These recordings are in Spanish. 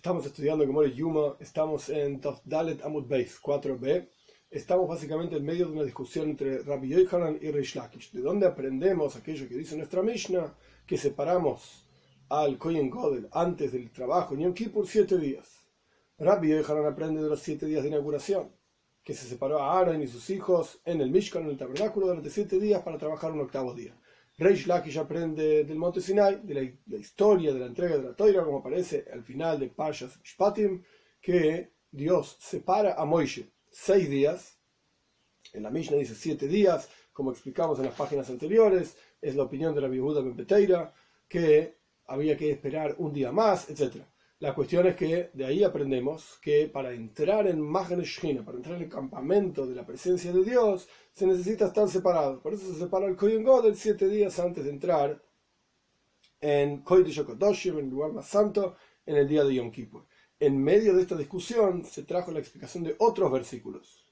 Estamos estudiando Gemore Yuma, estamos en Dalet Amud Beis 4b. Estamos básicamente en medio de una discusión entre Rabbi Yochanan y Reish Lakish. ¿De dónde aprendemos aquello que dice nuestra Mishnah? Que separamos al Kohen Godel antes del trabajo en Yom Kippur siete días. Rabbi Yochanan aprende de los siete días de inauguración, que se separó a Aaron y sus hijos en el Mishkan, en el tabernáculo, durante siete días para trabajar un octavo día. Reish Lakish aprende del monte Sinai, de la, historia de la entrega de la Toira, como aparece al final de Pashas Shpatim, que Dios separa a Moishe seis días, en la Mishnah dice siete días, como explicamos en las páginas anteriores, es la opinión de la Yehuda Ben Peteira, que había que esperar un día más, etc. La cuestión es que de ahí aprendemos que para entrar en Magen para entrar en el campamento de la presencia de Dios, se necesita estar separado. Por eso se separa el Kohen Godel siete días antes de entrar en Kodesh en el lugar más santo, en el día de Yom Kippur. En medio de esta discusión se trajo la explicación de otros versículos.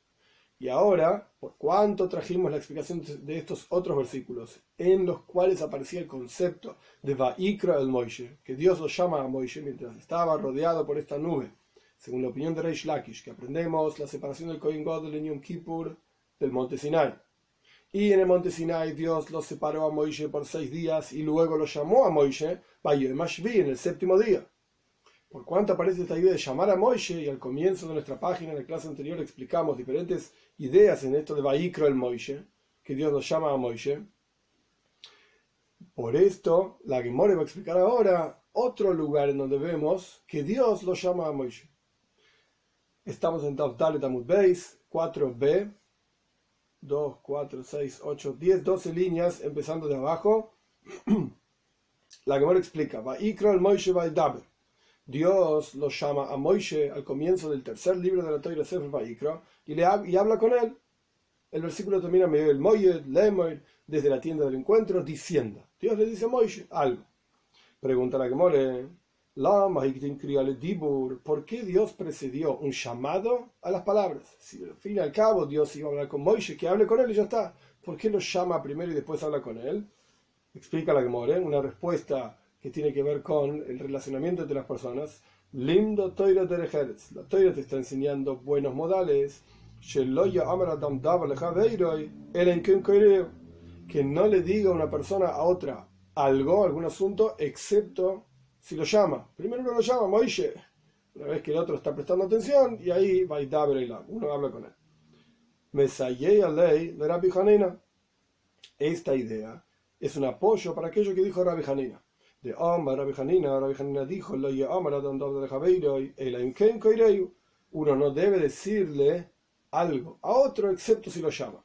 Y ahora, ¿por cuánto trajimos la explicación de estos otros versículos en los cuales aparecía el concepto de Vaikra el Moishe, que Dios lo llama a Moishe mientras estaba rodeado por esta nube? Según la opinión de Reish Lakish, que aprendemos la separación del Kohen Godel en Yom Kippur del monte Sinai. Y en el monte Sinai Dios lo separó a Moishe por seis días y luego lo llamó a Moishe Mashvi en el séptimo día. Por cuánto aparece esta idea de llamar a Moishe, y al comienzo de nuestra página, en la clase anterior, explicamos diferentes ideas en esto de Vaikro el Moishe, que Dios nos llama a Moishe. Por esto, la Gemore va a explicar ahora otro lugar en donde vemos que Dios lo llama a Moishe. Estamos en Tav Dalet Amud Beis, 4b, 2, 4, 6, 8, 10, 12 líneas, empezando de abajo. La Gemara explica, Vaikro el Moishe Vaidaber. Dios lo llama a Moishe al comienzo del tercer libro de la Torah Sefer y, le, y habla con él. El versículo termina medio el Moyed, Lemoy, desde la tienda del encuentro, diciendo. Dios le dice a Moishe algo. Pregunta la Gemore, ¿por qué Dios precedió un llamado a las palabras? Si al fin y al cabo Dios iba a hablar con Moishe, que hable con él y ya está. ¿Por qué lo llama primero y después habla con él? Explica la Gemore, una respuesta que tiene que ver con el relacionamiento entre las personas. Lindo Toira Terejeres. La Toira te está enseñando buenos modales. Que no le diga una persona a otra algo, algún asunto, excepto si lo llama. Primero uno lo llama, Moishe. Una vez que el otro está prestando atención, y ahí va y uno habla con él. Mesayei ley de Rabbi Hanina. Esta idea es un apoyo para aquello que dijo Rabbi Hanina de Omar, Rabbi Hanina, Rabbi Hanina dijo, uno no debe decirle algo a otro excepto si lo llama.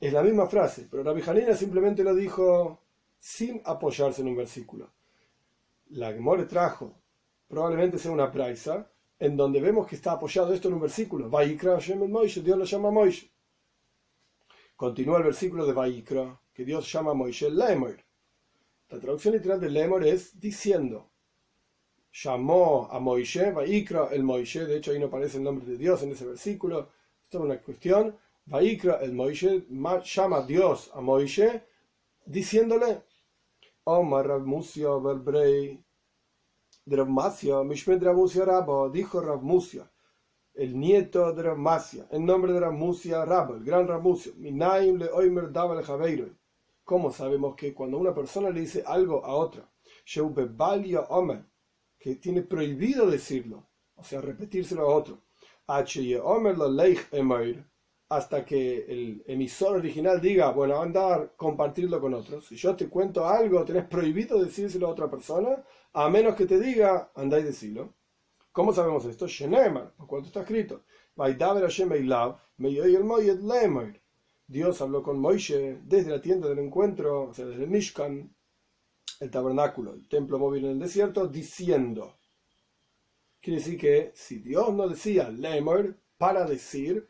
Es la misma frase, pero Rabbi Hanina simplemente lo dijo sin apoyarse en un versículo. La Gemore trajo, probablemente sea una praisa, en donde vemos que está apoyado esto en un versículo. Dios lo llama Moishe. Continúa el versículo de Vaikra, que Dios llama a Moishe Lemoir. La traducción literal de Lemor es diciendo. Llamó a Moishe, Vaikra el Moishe, de hecho ahí no aparece el nombre de Dios en ese versículo. Esto es una cuestión. Vaikra el Moishe, llama a Dios a Moishe, diciéndole, Omar Rav Musia Verbrei, de Mishmed Rav Musia Rabba, dijo Rav Musia, el nieto de Rav Masia, en nombre de Rav Musia Rabba, el gran Rav Musia, Minaim le Oimer Dava le ¿Cómo sabemos que cuando una persona le dice algo a otra, que tiene prohibido decirlo, o sea, repetírselo a otro, hasta que el emisor original diga, bueno, andar, compartirlo con otros. Si yo te cuento algo, tenés prohibido decírselo a otra persona, a menos que te diga, andá y decilo. ¿Cómo sabemos esto? Shenemar, por cuanto está escrito. Dios habló con Moishe desde la tienda del encuentro, o sea, desde el Mishkan, el tabernáculo, el templo móvil en el desierto, diciendo. Quiere decir que si Dios no decía Lemor para decir,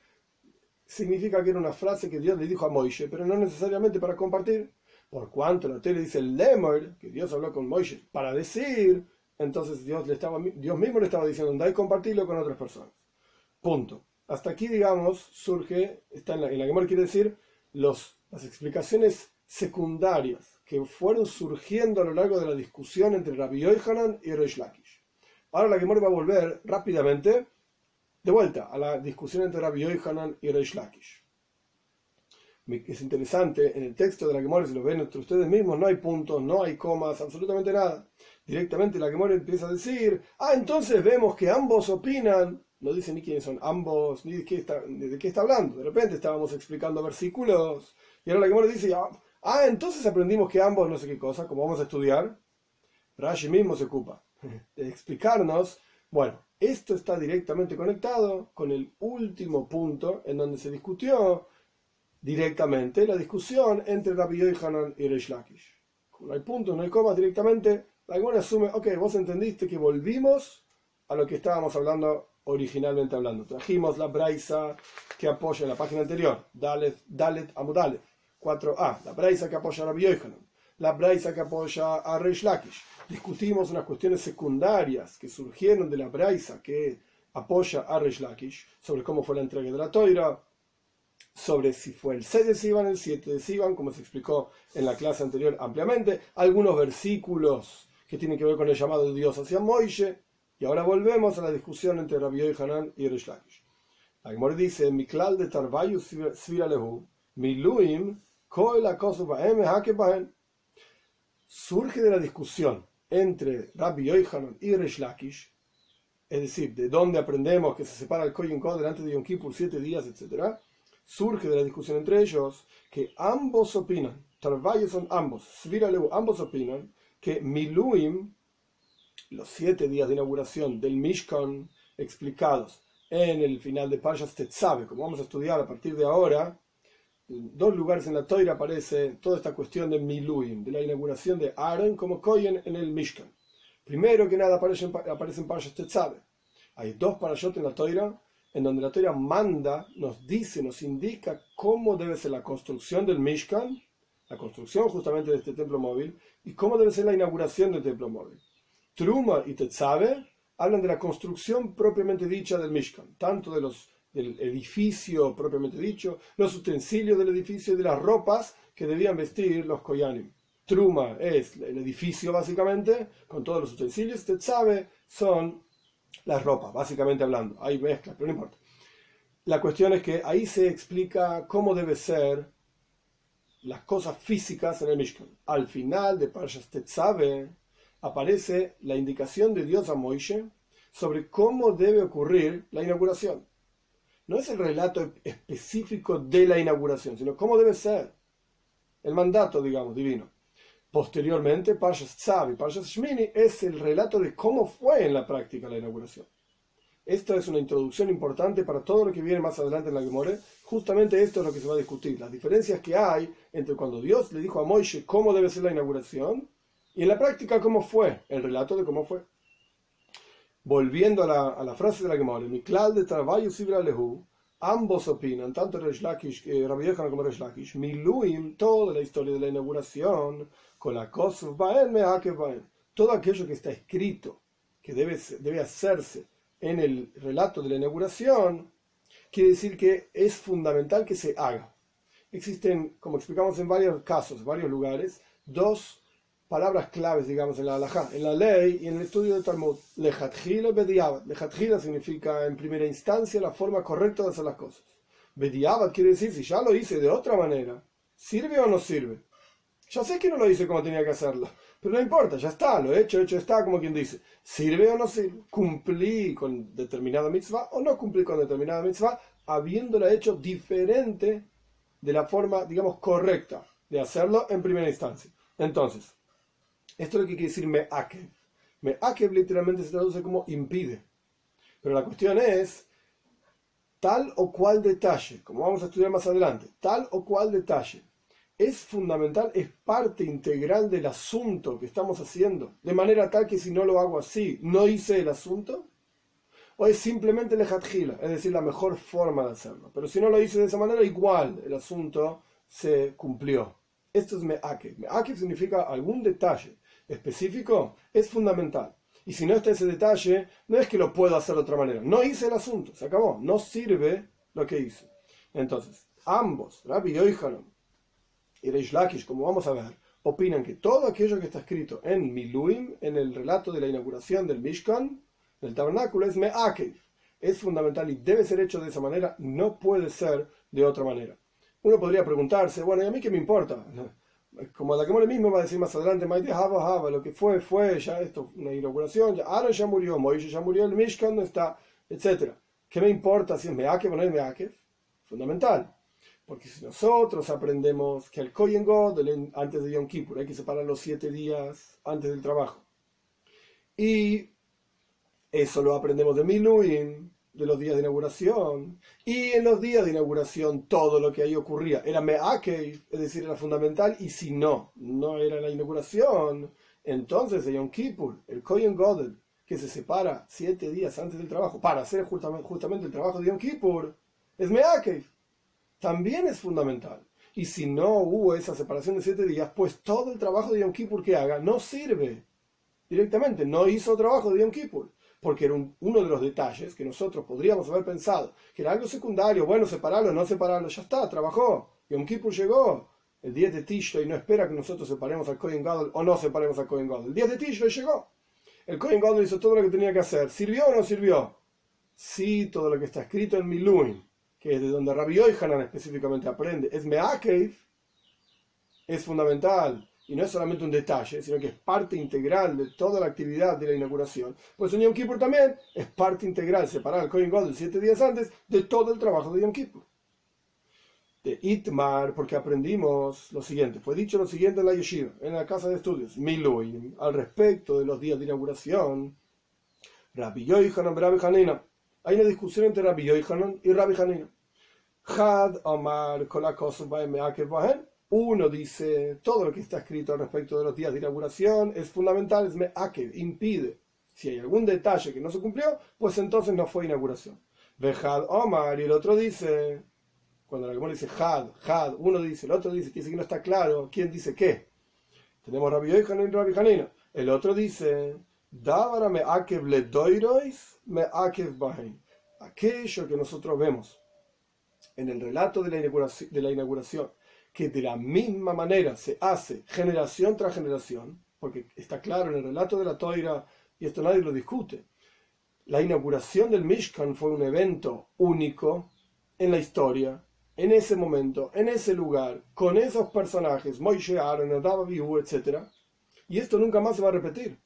significa que era una frase que Dios le dijo a Moishe, pero no necesariamente para compartir. Por cuanto la tele dice Lemor, que Dios habló con Moishe para decir, entonces Dios, le estaba, Dios mismo le estaba diciendo, anda y compartirlo con otras personas. Punto. Hasta aquí, digamos, surge, está en la, en la quiere decir, los, las explicaciones secundarias que fueron surgiendo a lo largo de la discusión entre Rabbi Yohanan y Reish Lakish. Ahora la Gemora va a volver rápidamente de vuelta a la discusión entre Rabbi Yohanan y Reish Lakish. Es interesante, en el texto de la si lo ven entre ustedes mismos, no hay puntos, no hay comas, absolutamente nada. Directamente la Gemora empieza a decir, ah, entonces vemos que ambos opinan, no dice ni quiénes son ambos, ni de qué está, de qué está hablando. De repente estábamos explicando versículos, y ahora la Gemora dice, ah, ah, entonces aprendimos que ambos no sé qué cosa, como vamos a estudiar. Rashi mismo se ocupa de explicarnos, bueno, esto está directamente conectado con el último punto en donde se discutió directamente la discusión entre Rabbi Yohanan y Reish Lakish. no hay puntos, no hay comas directamente, la Gemara asume, ok, vos entendiste que volvimos a lo que estábamos hablando originalmente hablando. Trajimos la braisa que apoya la página anterior, Dalet, Dalet Amudalef, 4a, la braisa que apoya a Rabbi la braisa que apoya a Reish Lakish discutimos unas cuestiones secundarias que surgieron de la Braisa que apoya a Reish Lakish, sobre cómo fue la entrega de la Toira, sobre si fue el 6 de Sivan, el 7 de Sivan, como se explicó en la clase anterior ampliamente, algunos versículos que tienen que ver con el llamado de Dios hacia Moishe, y ahora volvemos a la discusión entre Rabbi Hanan y Reish Lakish. La dice, Miklal de Tarvayu Sviralehu, Miluim, Koel Surge de la discusión entre Rabbi Yohanan y Resh Lakish, es decir, de dónde aprendemos que se separa el Kohen Kod delante de Yom Kippur siete días, etc., surge de la discusión entre ellos que ambos opinan, Tarvalles son ambos, Sviraleu, ambos opinan que Miluim, los siete días de inauguración del Mishkan explicados en el final de Parshas Tetzabe, como vamos a estudiar a partir de ahora, dos lugares en la Toira aparece toda esta cuestión de Miluim, de la inauguración de Aaron como Kohen en el Mishkan. Primero que nada aparece, aparece en Tetzabe. Hay dos parashot en la Toira en donde la Toira manda, nos dice, nos indica cómo debe ser la construcción del Mishkan, la construcción justamente de este templo móvil, y cómo debe ser la inauguración del templo móvil. Truma y Tetzabe hablan de la construcción propiamente dicha del Mishkan, tanto de los del edificio propiamente dicho, los utensilios del edificio y de las ropas que debían vestir los Koyanim. Truma es el edificio básicamente, con todos los utensilios, sabe, son las ropas, básicamente hablando. Hay mezclas, pero no importa. La cuestión es que ahí se explica cómo debe ser las cosas físicas en el Mishkan. Al final de Parshas Tetzabe aparece la indicación de Dios a Moishe sobre cómo debe ocurrir la inauguración no es el relato específico de la inauguración, sino cómo debe ser el mandato, digamos, divino. Posteriormente, Parshas Tzav y Parshas Shmini es el relato de cómo fue en la práctica la inauguración. Esta es una introducción importante para todo lo que viene más adelante en la Gemore. Justamente esto es lo que se va a discutir, las diferencias que hay entre cuando Dios le dijo a Moishe cómo debe ser la inauguración y en la práctica cómo fue, el relato de cómo fue volviendo a la, a la frase de la Gemara, Miklal de Travayo Sibra Lehu, ambos opinan, tanto Resh eh, Rabbi Yochanan como Resh Miluim, toda la historia de la inauguración, con la Kosov Baen, Mehakev Baen, todo aquello que está escrito, que debe, debe hacerse en el relato de la inauguración, quiere decir que es fundamental que se haga. Existen, como explicamos en varios casos, varios lugares, dos palabras claves, digamos, en la halajá, en la ley y en el estudio de Talmud. Lejatjila bediabat. Lejatjila significa en primera instancia la forma correcta de hacer las cosas. Bediabat quiere decir si ya lo hice de otra manera, ¿sirve o no sirve? Ya sé que no lo hice como tenía que hacerlo, pero no importa, ya está, lo he hecho, hecho está, como quien dice. ¿Sirve o no sirve? ¿Cumplí con determinada mitzvah o no cumplí con determinada mitzvah, habiéndola hecho diferente de la forma, digamos, correcta de hacerlo en primera instancia? Entonces, esto es lo que quiere decir me'akev. Me'akev literalmente se traduce como impide. Pero la cuestión es, tal o cual detalle, como vamos a estudiar más adelante, tal o cual detalle, es fundamental, es parte integral del asunto que estamos haciendo, de manera tal que si no lo hago así, no hice el asunto, o es simplemente lejatjila, es decir, la mejor forma de hacerlo. Pero si no lo hice de esa manera, igual el asunto se cumplió. Esto es me'akev. Me'akev significa algún detalle específico es fundamental. Y si no está ese detalle, no es que lo puedo hacer de otra manera. No hice el asunto, se acabó. No sirve lo que hice. Entonces, ambos, Rabbi Yoichanan y Reish Lakish, como vamos a ver, opinan que todo aquello que está escrito en Miluim, en el relato de la inauguración del Mishkan, del tabernáculo es me'akev. Es fundamental y debe ser hecho de esa manera, no puede ser de otra manera. Uno podría preguntarse, bueno, ¿y a mí qué me importa? Como la que muere mismo va a decir más adelante, lo que fue, fue, ya esto, una inauguración, ya Aaron ya murió, Moisés ya murió, el Mishkan no está, etc. ¿Qué me importa si es Meakev o no es Meakev? Fundamental. Porque si nosotros aprendemos que el Kohen God, antes de Yom Kippur, hay que separar los siete días antes del trabajo. Y eso lo aprendemos de Miluim, de los días de inauguración. Y en los días de inauguración todo lo que ahí ocurría era Me'akev, es decir, era fundamental. Y si no, no era la inauguración, entonces de Yom Kippur, el Kohen Godel, que se separa siete días antes del trabajo para hacer justamente, el trabajo de Yom Kippur, es Meakev. También es fundamental. Y si no hubo esa separación de siete días, pues todo el trabajo de Yom Kippur que haga no sirve. Directamente, no hizo trabajo de Yom Kippur. Porque era uno de los detalles que nosotros podríamos haber pensado, que era algo secundario, bueno, separarlo, no separarlo, ya está, trabajó. Yom Kippur llegó. El 10 de Tishrei no espera que nosotros separemos al Kohen Gadol o no separemos al Kohen Gadol. El 10 de Tishrei llegó. El Kohen Gadol hizo todo lo que tenía que hacer. ¿Sirvió o no sirvió? Sí, todo lo que está escrito en Miluim, que es de donde Rabbi Hanan específicamente aprende, es Meakev, es fundamental. Y no es solamente un detalle, sino que es parte integral de toda la actividad de la inauguración. Pues en Yom Kippur también es parte integral, separar al Kohen Gadol siete días antes de todo el trabajo de Yom Kippur. De Itmar, porque aprendimos lo siguiente. Fue dicho lo siguiente en la yeshiva, en la casa de estudios, Miluim, al respecto de los días de inauguración. Rabbi Yoichanan, Rabbi Hanina. Hay una discusión entre Rabbi Yoichanan y Rabbi Hanina. Had Omar Uno dice, todo lo que está escrito al respecto de los días de inauguración es fundamental, es me'akev, impide. Si hay algún detalle que no se cumplió, pues entonces no fue inauguración. Vejad Omar, y el otro dice, cuando la Gemara dice had, had, uno dice, el otro dice, quiere decir que no está claro quién dice qué. Tenemos Rabbi Yochanan y Rabbi Hanina. El otro dice, Davara me akev le doirois me akev bahen. Aquello que nosotros vemos en el relato de la, inauguración, de la inauguración, que de la misma manera se hace generación tras generación, porque está claro en el relato de la Toira, y esto nadie lo discute, la inauguración del Mishkan fue un evento único en la historia, en ese momento, en ese lugar, con esos personajes, Moishe, Aaron, Nadab, etc. Y esto nunca más se va a repetir.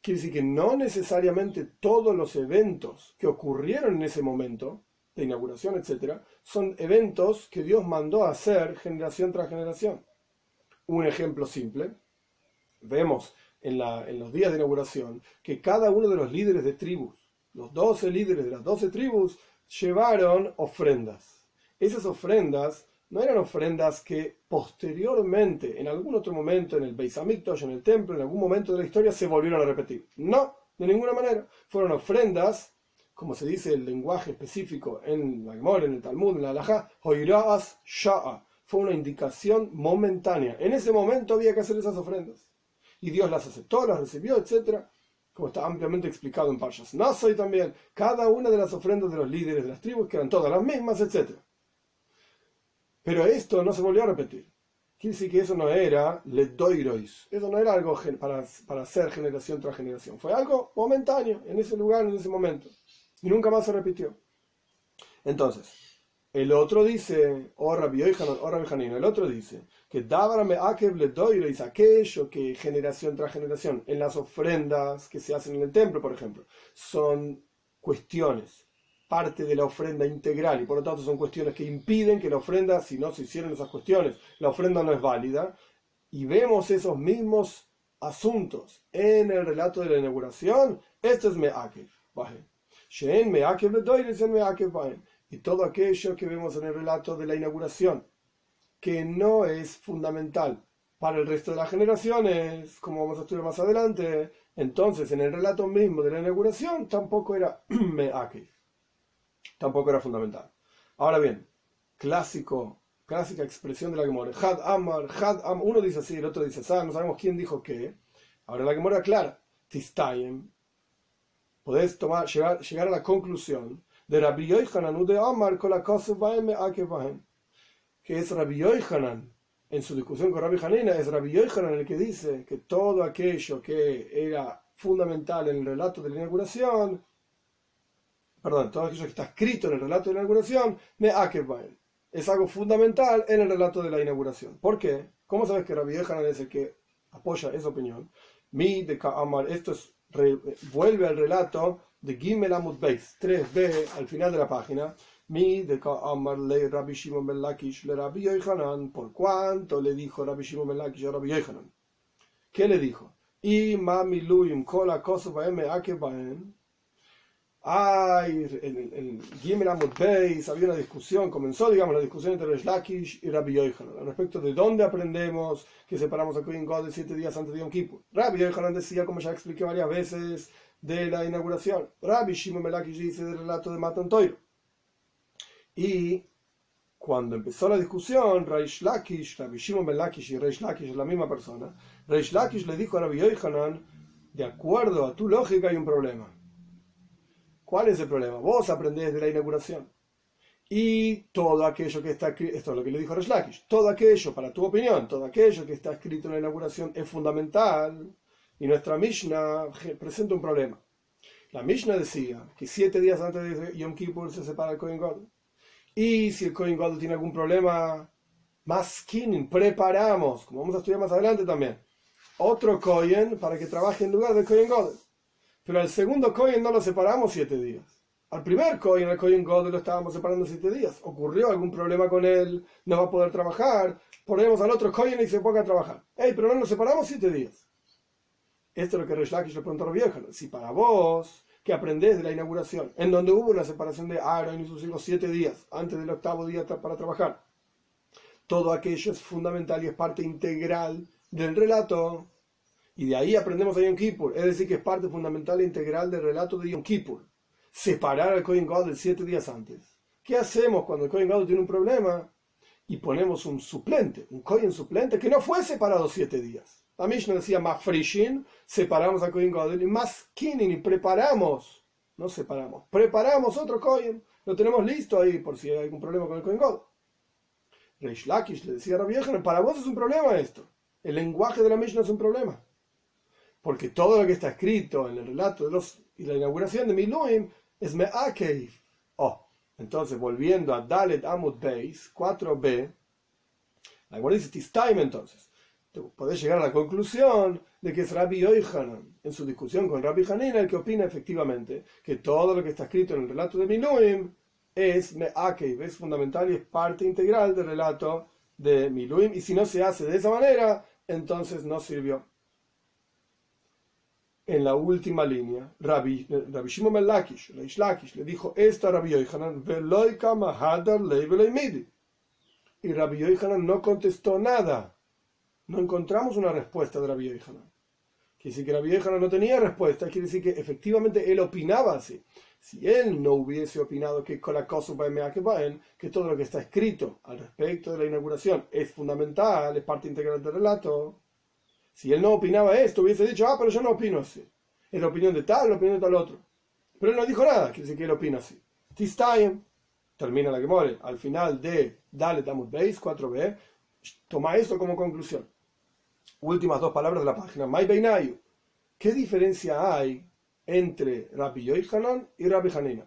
Quiere decir que no necesariamente todos los eventos que ocurrieron en ese momento, de inauguración, etc., son eventos que Dios mandó a hacer generación tras generación. Un ejemplo simple, vemos en, los días de inauguración que cada uno de los líderes de tribus, los doce líderes de las doce tribus, llevaron ofrendas esas ofrendas no eran ofrendas que posteriormente, en algún otro momento, en el Beis en el templo, en algún momento de la historia, se volvieron a repetir. No, de ninguna manera. Fueron ofrendas, como se dice el lenguaje específico en la Gemora, en el Talmud, en la Alajá, Hoiraas Sha'a. Fue una indicación momentánea. En ese momento había que hacer esas ofrendas. Y Dios las aceptó, las recibió, etc. Como está ampliamente explicado en Parshas Naso también. Cada una de las ofrendas de los líderes de las tribus, que eran todas las mismas, etc. Pero esto no se volvió a repetir. Quiere decir que eso no era le doirois. Eso no era algo para, para hacer generación tras generación. Fue algo momentáneo en ese lugar, en ese momento. Y nunca más se repitió. Entonces, el otro dice, o Rabbi o Rabbi el otro dice, que me akev le doirois, aquello que generación tras generación, en las ofrendas que se hacen en el templo, por ejemplo, son cuestiones parte de la ofrenda integral y por lo tanto son cuestiones que impiden que la ofrenda, si no se hicieron esas cuestiones, la ofrenda no es válida. Y vemos esos mismos asuntos en el relato de la inauguración. Esto es Me'akev. Y todo aquello que vemos en el relato de la inauguración, que no es fundamental para el resto de las generaciones, como vamos a estudiar más adelante, entonces en el relato mismo de la inauguración tampoco era Me'akev tampoco era fundamental. Ahora bien, clásico, clásica expresión de la Gemora, Had Amar, Had Amar, uno dice así, el otro dice así, no sabemos quién dijo qué. Ahora la Gemora aclara, Tistayem, podés tomar, llegar, llegar a la conclusión de Rabbi Yochanan de Amar con la cosa que es Rabbi Yochanan en su discusión con Rabbi Hanina, es Rabbi Yochanan el que dice que todo aquello que era fundamental en el relato de la inauguración, perdón, todo aquello que está escrito en el relato de la inauguración, me akebaen. Es algo fundamental en el relato de la inauguración. ¿Por qué? ¿Cómo sabes que Rabbi Yehanan es el que apoya esa opinión? Mi de Ka'amar, esto es, vuelve al relato de Gimel Amud Beis, 3b, al final de la página. Mi de Ka'amar le Rabbi Shimon ben Lakish le Rabbi Yehanan, por cuánto le dijo Rabbi Shimon ben Lakish a Rabbi Yehanan. ¿Qué le dijo? Y mami luim kola kosovo me akebaen Ay, en, Gimel Amud Beis había una discusión, comenzó, digamos, la discusión entre Resh Lakish y Rabbi Yochanan al respecto de dónde aprendemos que separamos a Kohen God de siete días antes de Yom Kippur. Rabbi Yochanan decía, como ya expliqué varias veces, de la inauguración. Rabbi Shimon Melakish dice del relato de Matan Toiro. Y cuando empezó la discusión, Reish Lakish, Rabbi Shimon Melakish y Reish Lakish es la misma persona, Reish Lakish le dijo a Rabbi Yochanan, de acuerdo a tu lógica hay un problema ¿Cuál es el problema? Vos aprendés de la inauguración. Y todo aquello que está escrito, esto es lo que le dijo Reshlakish, todo aquello, para tu opinión, todo aquello que está escrito en la inauguración es fundamental. Y nuestra Mishnah presenta un problema. La Mishnah decía que siete días antes de Yom Kippur se separa el Kohen God. Y si el Kohen God tiene algún problema, más skinning, preparamos, como vamos a estudiar más adelante también, otro Kohen para que trabaje en lugar del Kohen God. Pero al segundo Cohen no lo separamos siete días. Al primer Cohen, al Cohen God, lo estábamos separando siete días. Ocurrió algún problema con él, no va a poder trabajar. Ponemos al otro Cohen y se ponga a trabajar. ¡Ey, pero no nos separamos siete días! Esto es lo que Resh le preguntó a viejo. Si para vos, que aprendés de la inauguración, en donde hubo una separación de Aaron y sus hijos siete días, antes del octavo día para trabajar, todo aquello es fundamental y es parte integral del relato, y de ahí aprendemos a Yom Kippur, es decir, que es parte fundamental e integral del relato de Yom Kippur. Separar al Kohen Gadol siete días antes. ¿Qué hacemos cuando el Kohen Gadol tiene un problema? Y ponemos un suplente, un Kohen suplente que no fue separado siete días. La Mishnah decía más frishin, separamos al Kohen Gadol y más kinin y preparamos, no separamos, preparamos otro Kohen, lo tenemos listo ahí por si hay algún problema con el Kohen Gadol. Reish Lakish le decía a Rabbi para vos es un problema esto. El lenguaje de la Mishnah es un problema porque todo lo que está escrito en el relato de los, y la inauguración de Miluim es Me'akeif. Oh, entonces volviendo a Dalet Amud Beis 4b, la Gemara dice Tistaim entonces. Podés llegar a la conclusión de que es Rabbi Yoichanan, en su discusión con Rabbi Hanina, el que opina efectivamente que todo lo que está escrito en el relato de Miluim es Me'akeif, es fundamental y es parte integral del relato de Miluim, y si no se hace de esa manera, entonces no sirvió en la última línea, Rabbi, Rabbi Shimon ben Lakish, Lakish, le dijo esto a Rabbi Yohanan, y Rabbi Yohanan no contestó nada. No encontramos una respuesta de Rabbi Yohanan. Quiere decir que Rabbi Yohanan no tenía respuesta, quiere decir que efectivamente él opinaba así. Si él no hubiese opinado que que todo lo que está escrito al respecto de la inauguración es fundamental, es parte integral del relato, si él no opinaba esto, hubiese dicho, ah, pero yo no opino así. Es la opinión de tal, la opinión de tal otro. Pero él no dijo nada, quiere decir que él opina así. Tistayem, termina la que muere, al final de Dalet Amud Beis 4b, toma esto como conclusión. Últimas dos palabras de la página. Mai Beinayu. ¿Qué diferencia hay entre Rabbi Yoichanan y Rabbi Hanina?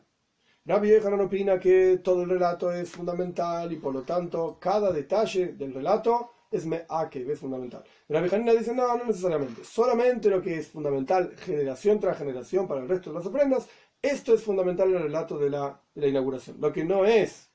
Rabbi Yoichanan opina que todo el relato es fundamental y por lo tanto cada detalle del relato es que es fundamental. La Hanina dice, no, no necesariamente. Solamente lo que es fundamental generación tras generación para el resto de las ofrendas, esto es fundamental en el relato de la, inauguración. Lo que no es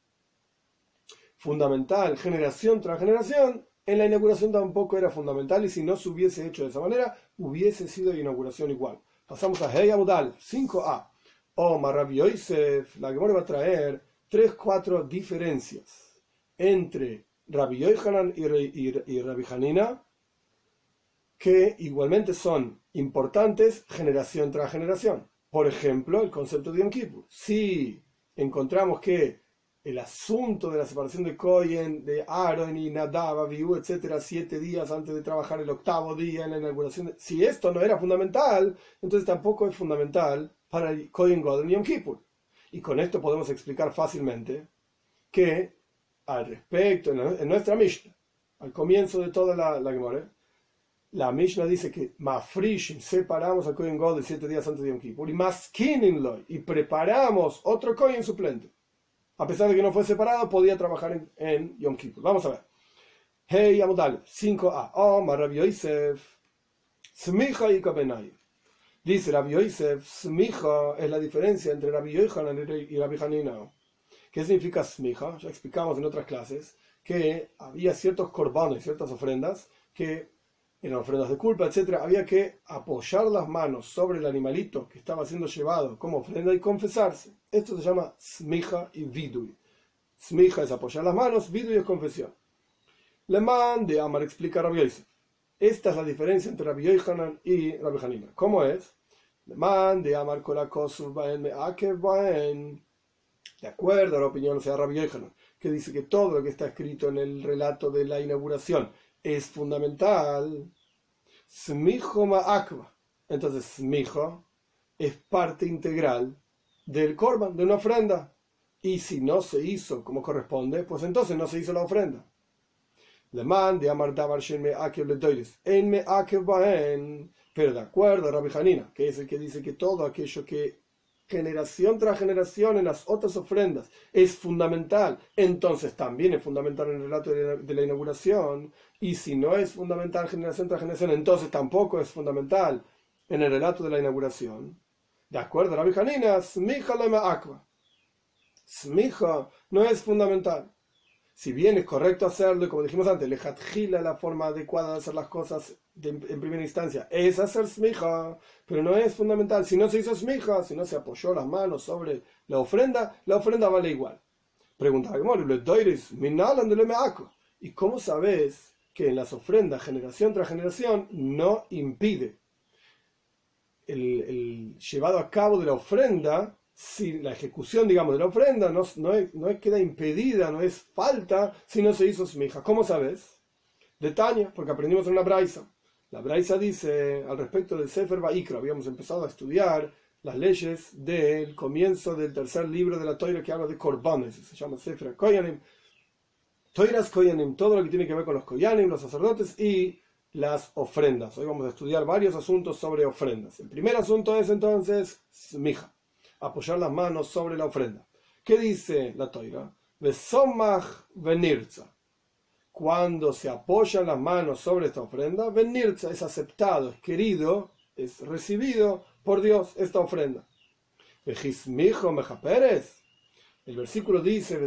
fundamental generación tras generación, en la inauguración tampoco era fundamental y si no se hubiese hecho de esa manera, hubiese sido inauguración igual. Pasamos a Hey Abudal 5a. O Rabbi Yosef, la que va a traer 3, 4 diferencias entre Rabbi Yohanan y, y, Rabbi Hanina, que igualmente son importantes generación tras generación. Por ejemplo, el concepto de Yom Kippur. Si encontramos que el asunto de la separación de Cohen, de Aaron y Nadab, Abiú, etcétera, siete días antes de trabajar el octavo día en la inauguración, si esto no era fundamental, entonces tampoco es fundamental para el Cohen God en Yom Kippur. Y con esto podemos explicar fácilmente que al respecto, en, nuestra Mishnah, al comienzo de toda la, la Gemara, la Mishnah dice que Mafrishim separamos a Kohen de siete días antes de Yom Kippur y Maskinimlo y preparamos otro Kohen suplente. A pesar de que no fue separado, podía trabajar en, en Yom Kippur. Vamos a ver. Hey Amudal 5a. Oh, Rabbi Yosef. Smicha y Kabenay. Dice Rabbi Yosef, Smicha es la diferencia entre Rabbi Yohanan y Rabbi Hanina. ¿Qué significa Smicha? Ya explicamos en otras clases que había ciertos corbanos, ciertas ofrendas que en ofrendas de culpa, etcétera, había que apoyar las manos sobre el animalito que estaba siendo llevado como ofrenda y confesarse. Esto se llama smija y vidui. Smija es apoyar las manos, vidui es confesión. Le de Amar explica Rabbi Yosef. Esta es la diferencia entre Rabbi Yohanan y Rabbi Hanina. ¿Cómo es? Le de Amar De acuerdo a la opinión de Rabbi Yohanan, que dice que todo lo que está escrito en el relato de la inauguración es fundamental. Smijo ma'akva. Entonces, smijo es parte integral del korban, de una ofrenda. Y si no se hizo como corresponde, pues entonces no se hizo la ofrenda. Le mande a Pero de acuerdo a Rabbi Hanina, que es el que dice que todo aquello que generación tras generación en las otras ofrendas es fundamental, entonces también es fundamental en el relato de la inauguración, y si no es fundamental generación tras generación, entonces tampoco es fundamental en el relato de la inauguración. De acuerdo, la Janina, smija lema aqua. Smija no es fundamental. Si bien es correcto hacerlo, y como dijimos antes, lejatjila la forma adecuada de hacer las cosas en primera instancia es hacer smija, pero no es fundamental. Si no se hizo smija, si no se apoyó las manos sobre la ofrenda, la ofrenda vale igual. Pregunta ¿y cómo sabes que en las ofrendas, generación tras generación, no impide el, llevado a cabo de la ofrenda? Si la ejecución, digamos, de la ofrenda no, no, queda impedida, no es falta, si no se hizo smija. ¿Cómo sabes? Detalle, porque aprendimos en una braisa. La Braisa dice al respecto del Sefer Baikra, habíamos empezado a estudiar las leyes del comienzo del tercer libro de la Toira que habla de Korbanes, se llama Sefer Koyanim. Toiras Koyanim, todo lo que tiene que ver con los Koyanim, los sacerdotes y las ofrendas. Hoy vamos a estudiar varios asuntos sobre ofrendas. El primer asunto es entonces Smija, apoyar las manos sobre la ofrenda. ¿Qué dice la Toira? Besomach venirza cuando se apoyan las manos sobre esta ofrenda, Benirza es aceptado, es querido, es recibido por Dios esta ofrenda. El versículo dice,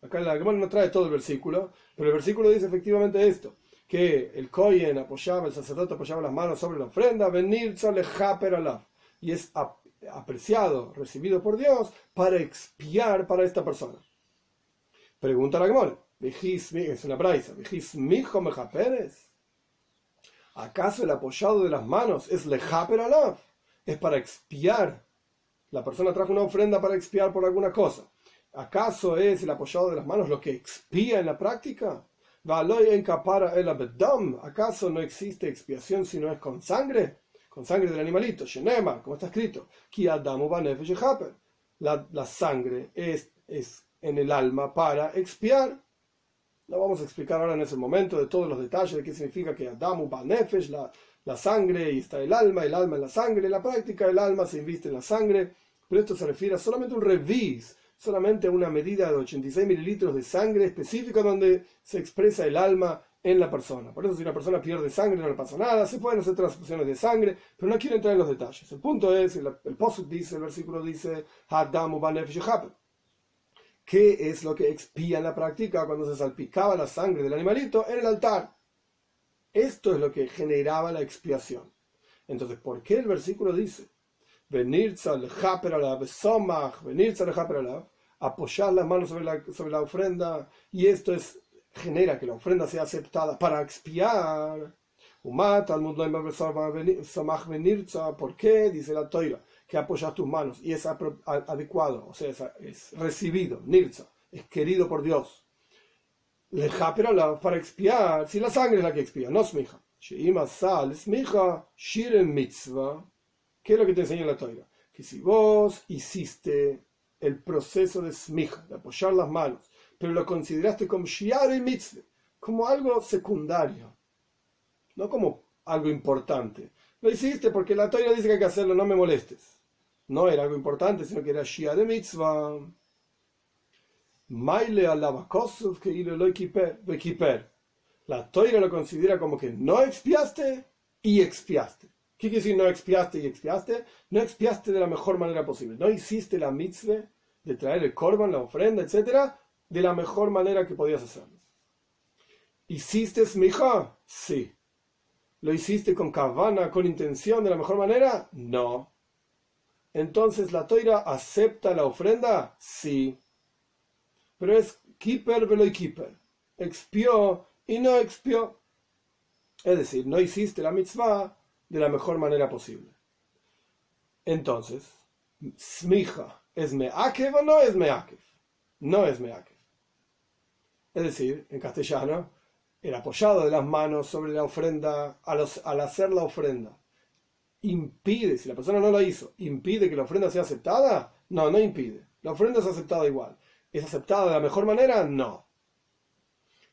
Acá la Gemara no trae todo el versículo, pero el versículo dice efectivamente esto, que el Kohen apoyaba, el sacerdote apoyaba las manos sobre la ofrenda, y es apreciado, recibido por Dios para expiar para esta persona. Pregunta la Gemora. Es una braisa. ¿Acaso el apoyado de las manos es lejaper alaf? Es para expiar. La persona trajo una ofrenda para expiar por alguna cosa. ¿Acaso es el apoyado de las manos lo que expía en la práctica? ¿Acaso no existe expiación si no es con sangre? Con sangre del animalito. Shenema, como está escrito. La, la sangre es, es en el alma para expiar. No vamos a explicar ahora en ese momento de todos los detalles de qué significa que Adamu Banefesh, la, la sangre y está el alma, el alma en la sangre. En la práctica el alma se inviste en la sangre, pero esto se refiere a solamente un revis, solamente a una medida de 86 mililitros de sangre específica donde se expresa el alma en la persona. Por eso si una persona pierde sangre no le pasa nada, se pueden hacer transfusiones de sangre, pero no quiero entrar en los detalles. El punto es, el, el dice, el versículo dice, ¿Qué es lo que expía en la práctica cuando se salpicaba la sangre del animalito en el altar? Esto es lo que generaba la expiación. Entonces, ¿por qué el versículo dice, venir apoyar las manos sobre la, sobre la ofrenda y esto es genera que la ofrenda sea aceptada para expiar? ¿Por qué? Dice la toira que apoyas tus manos y es adecuado, o sea, es, recibido, nirza, es querido por Dios. Leja, pero para expiar, si la sangre es la que expía, no smija. ¿Qué es lo que te enseña la toira? Que si vos hiciste el proceso de smija, de apoyar las manos, pero lo consideraste como shiare mitzvah, como algo secundario, no como algo importante. Lo hiciste porque la Torah dice que hay que hacerlo, no me molestes. No era algo importante, sino que era Shia de Mitzvah. Maile alaba que lo equiper. La Torah lo considera como que no expiaste y expiaste. ¿Qué quiere decir no expiaste y expiaste? No expiaste de la mejor manera posible. No hiciste la mitzvah de traer el korban, la ofrenda, etcétera, de la mejor manera que podías hacerlo. ¿Hiciste smija? Sí. ¿Lo hiciste con kavana, con intención, de la mejor manera? No. Entonces, ¿la toira acepta la ofrenda? Sí. Pero es keeper velo keeper. Expió y no expió. Es decir, no hiciste la mitzvah de la mejor manera posible. Entonces, smija, ¿es meakev o no es meakev? No es meakev. Es decir, en castellano, el apoyado de las manos sobre la ofrenda al, hacer la ofrenda impide, si la persona no lo hizo, impide que la ofrenda sea aceptada, no, no impide. La ofrenda es aceptada igual. ¿Es aceptada de la mejor manera? No.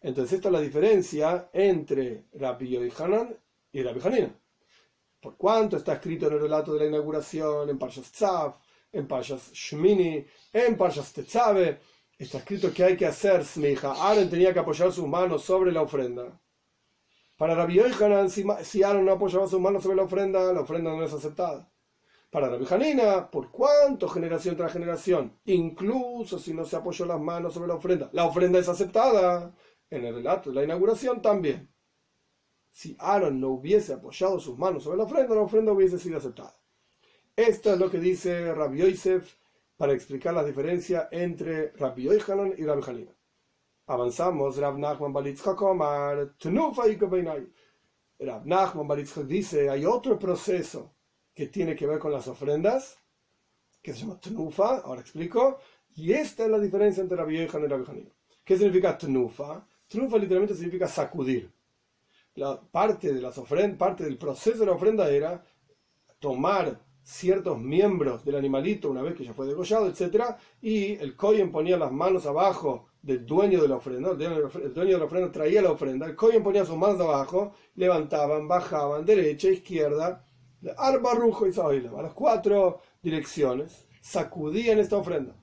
Entonces esta es la diferencia entre Rabbi Hanan y Rabbi Hanina. Por cuanto está escrito en el relato de la inauguración, en Parshas Tzav, en Parshas Shmini, en Parshas Tetzave, está escrito que hay que hacer smija. Aaron tenía que apoyar sus manos sobre la ofrenda. Para Rabbi Yohanan, si Aaron no apoyaba sus manos sobre la ofrenda, la ofrenda no es aceptada. Para Rabbi Hanina, por cuánto generación tras generación, incluso si no se apoyó las manos sobre la ofrenda, la ofrenda es aceptada. En el relato de la inauguración también. Si Aaron no hubiese apoyado sus manos sobre la ofrenda, la ofrenda hubiese sido aceptada. Esto es lo que dice Rabbi Yosef para explicar la diferencia entre Rabbi Yohanan y Rabbi Hanina. Avanzamos, Rab Nachman Balitzchak Omar, Tnufa y Rab Nachman Balitzchak dice, hay otro proceso que tiene que ver con las ofrendas, que se llama Tnufa, ahora explico, y esta es la diferencia entre Rabbi Yohanan y Rabbi Hanina. ¿Qué significa Tnufa? Tnufa literalmente significa sacudir. La parte de las ofrendas, parte del proceso de la ofrenda era tomar ciertos miembros del animalito una vez que ya fue degollado, etc. Y el Koyen ponía las manos abajo del dueño de la ofrenda, el dueño de la ofrenda traía la ofrenda, el Koyen ponía sus manos abajo, levantaban, bajaban, derecha, izquierda, arba, rujo y saoila, a las cuatro direcciones, sacudían esta ofrenda.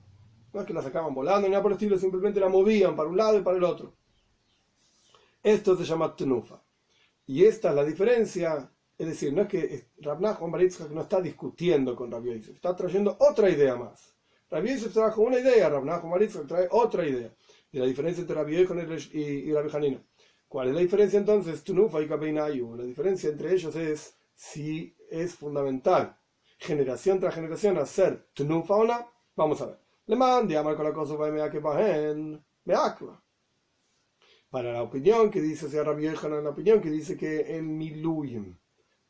No es que la sacaban volando ni nada por el estilo, simplemente la movían para un lado y para el otro. Esto se llama tenufa. Y esta es la diferencia es decir, no es que Rabnach Baritzhak no está discutiendo con Rabbi Yosef, está trayendo otra idea más. Rabbi Yosef trajo una idea, Rabnach Baritzhak trae otra idea. Y la diferencia entre Rabbi Yosef y, Rabbi Hanina. ¿Cuál es la diferencia entonces? Tunufa y Kapeinayu. La diferencia entre ellos es si es fundamental, generación tras generación, hacer Tunufa o no. Vamos a ver. Le mande a con la cosa me Para la opinión que dice, sea, Rabbi la opinión que dice que en Miluyim,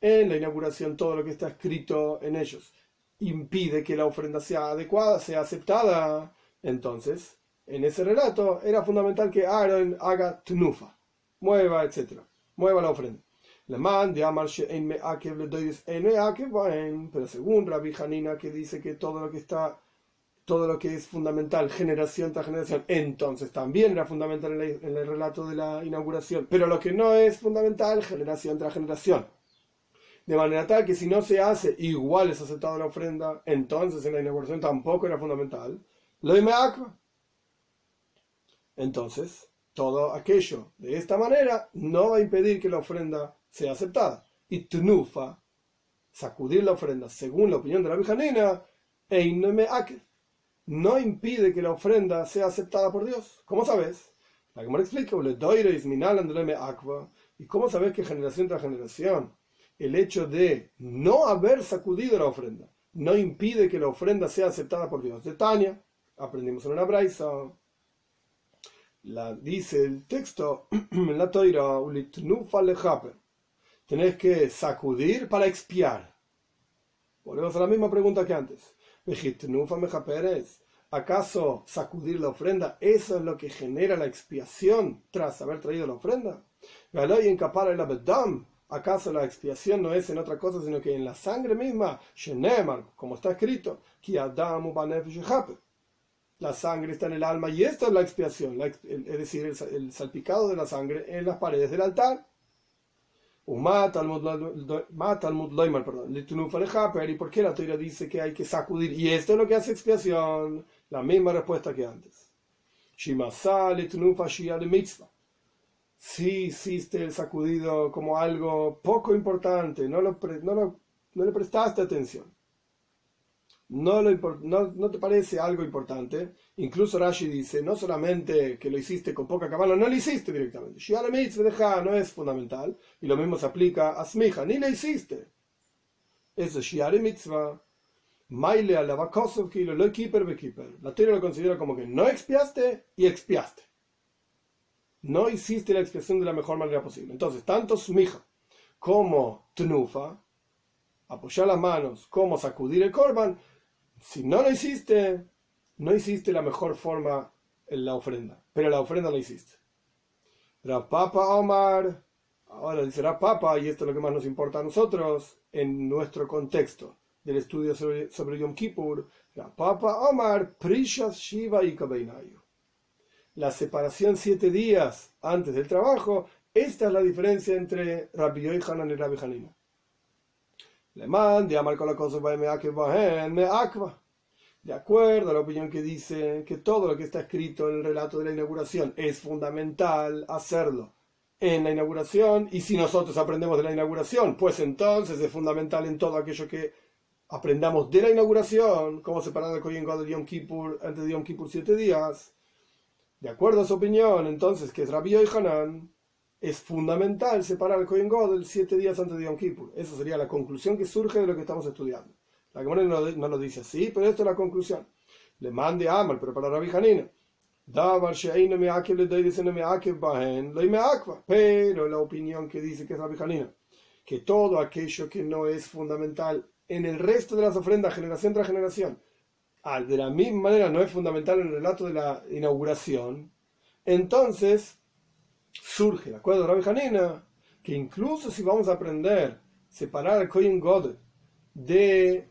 en la inauguración todo lo que está escrito en ellos impide que la ofrenda sea adecuada, sea aceptada, entonces en ese relato era fundamental que Aaron haga tnufa, mueva, etc. Mueva la ofrenda. Le mande a pero según Rabbi Hanina que dice que todo lo que está todo lo que es fundamental generación tras generación, entonces también era fundamental en el relato de la inauguración, pero lo que no es fundamental generación tras generación de manera tal que si no se hace igual es aceptada la ofrenda, entonces en la inauguración tampoco era fundamental. Lo Entonces, todo aquello de esta manera no va a impedir que la ofrenda sea aceptada. Y Tnufa, sacudir la ofrenda según la opinión de la vijanina, no impide que la ofrenda sea aceptada por Dios. ¿Cómo sabes? La que me explica, ¿y cómo sabes que generación tras generación el hecho de no haber sacudido la ofrenda no impide que la ofrenda sea aceptada por Dios. De Tania, aprendimos en una braisa, la, dice el texto en la toira, tenés que sacudir para expiar. Volvemos a la misma pregunta que antes. ¿Acaso sacudir la ofrenda, eso es lo que genera la expiación tras haber traído la ofrenda? ¿Acaso la expiación no es en otra cosa, sino que en la sangre misma? como está escrito, la sangre está en el alma y esta es la expiación, es decir, el, salpicado de la sangre en las paredes del altar. ¿y por qué la teoría dice que hay que sacudir? Y esto es lo que hace expiación, la misma respuesta que antes. Si hiciste el sacudido como algo poco importante, no, le prestaste atención no, te parece algo importante. Incluso Rashi dice, no solamente que lo hiciste con poca cabana, no lo hiciste directamente. Mitzvah no es fundamental. Y lo mismo se aplica a Smija, ni lo hiciste. Eso es Shiara mitzvah. Maile a la lo lo keeper La teoría lo considera como que no expiaste y expiaste. No hiciste la expiación de la mejor manera posible. Entonces, tanto Smija como Tnufa, apoyar las manos, como sacudir el korban, si no lo hiciste, no hiciste la mejor forma en la ofrenda, pero la ofrenda la hiciste. Papa Omar, ahora dice Papa, y esto es lo que más nos importa a nosotros en nuestro contexto del estudio sobre, sobre Yom Kippur, Papa Omar, Prishas Shiva y Kabeinayu. La separación siete días antes del trabajo, esta es la diferencia entre Rabbi Yohanan y Rabbi Hanina. Le mande con la cosa De acuerdo a la opinión que dice que todo lo que está escrito en el relato de la inauguración es fundamental hacerlo en la inauguración y si nosotros aprendemos de la inauguración, pues entonces es fundamental en todo aquello que aprendamos de la inauguración, cómo separar el Kohen God de Yom Kippur antes de Yom Kippur siete días. De acuerdo a su opinión, entonces, que es Rabbi Hanan, es fundamental separar el Kohen Godel siete días antes de Yom Kippur. Esa sería la conclusión que surge de lo que estamos estudiando. La Gemara no, no, lo dice así, pero esto es la conclusión. Le mande Amal, pero para Rabbi Hanina. Pero la opinión que dice que es Rabbi Hanina, que todo aquello que no es fundamental en el resto de las ofrendas, generación tras generación, de la misma manera no es fundamental en el relato de la inauguración, entonces surge, de acuerdo a Rabbi Hanina, que incluso si vamos a aprender separar el Kohen God de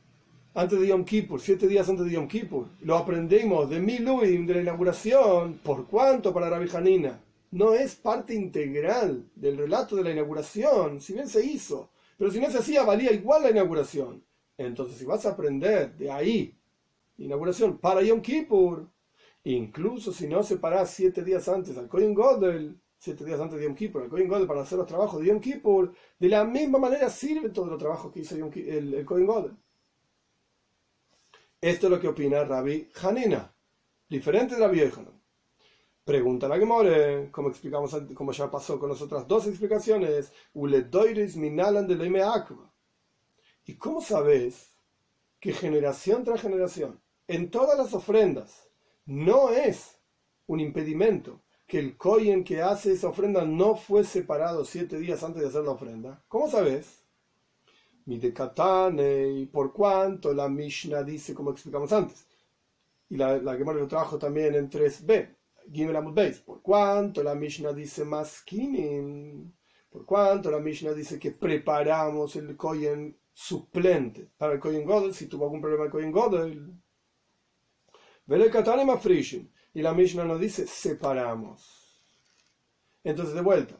antes de Yom Kippur, siete días antes de Yom Kippur, lo aprendemos de Miluim, de la inauguración, por cuanto para Rabbi Hanina no es parte integral del relato de la inauguración, si bien se hizo, pero si no se hacía, valía igual la inauguración. Entonces, si vas a aprender de ahí, inauguración para Yom Kippur, incluso si no separás siete días antes al Kohen Godel, siete días antes de Yom Kippur, el Kohen Godel para hacer los trabajos de Yom Kippur, de la misma manera sirve todos los trabajos que hizo el, el Kohen Godel. Esto es lo que opina Rabbi Hanina, diferente de Rabbi Yohanan. Pregunta la Gemore, como explicamos como ya pasó con las otras dos explicaciones, minalan de ¿Y cómo sabes que generación tras generación, en todas las ofrendas, no es un impedimento que el Kohen que hace esa ofrenda no fue separado siete días antes de hacer la ofrenda. ¿Cómo sabes? Mi y por cuanto la Mishnah dice, como explicamos antes, y la, la Gemara lo trabajo también en 3b, Gimel por cuanto la Mishnah dice maskinin, por cuanto la Mishnah dice que preparamos el Kohen suplente para el Kohen Godel, si tuvo algún problema el Kohen Godel. Y la Mishnah nos dice separamos. Entonces, de vuelta,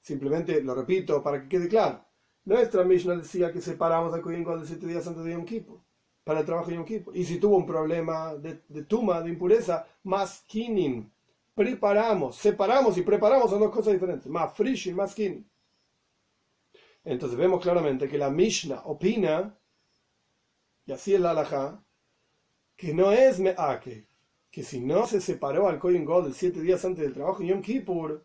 simplemente lo repito para que quede claro. Nuestra Mishnah decía que separamos al Kohen de siete días antes de Yom Kippur, para el trabajo de Yom Kippur. Y si tuvo un problema de, de tuma, de impureza, más kinin, preparamos, separamos y preparamos son dos cosas diferentes. Más y más kinin. Entonces vemos claramente que la Mishnah opina, y así es la halajá, que no es me'ake, que si no se separó al Kohen God siete días antes del trabajo en Yom Kippur,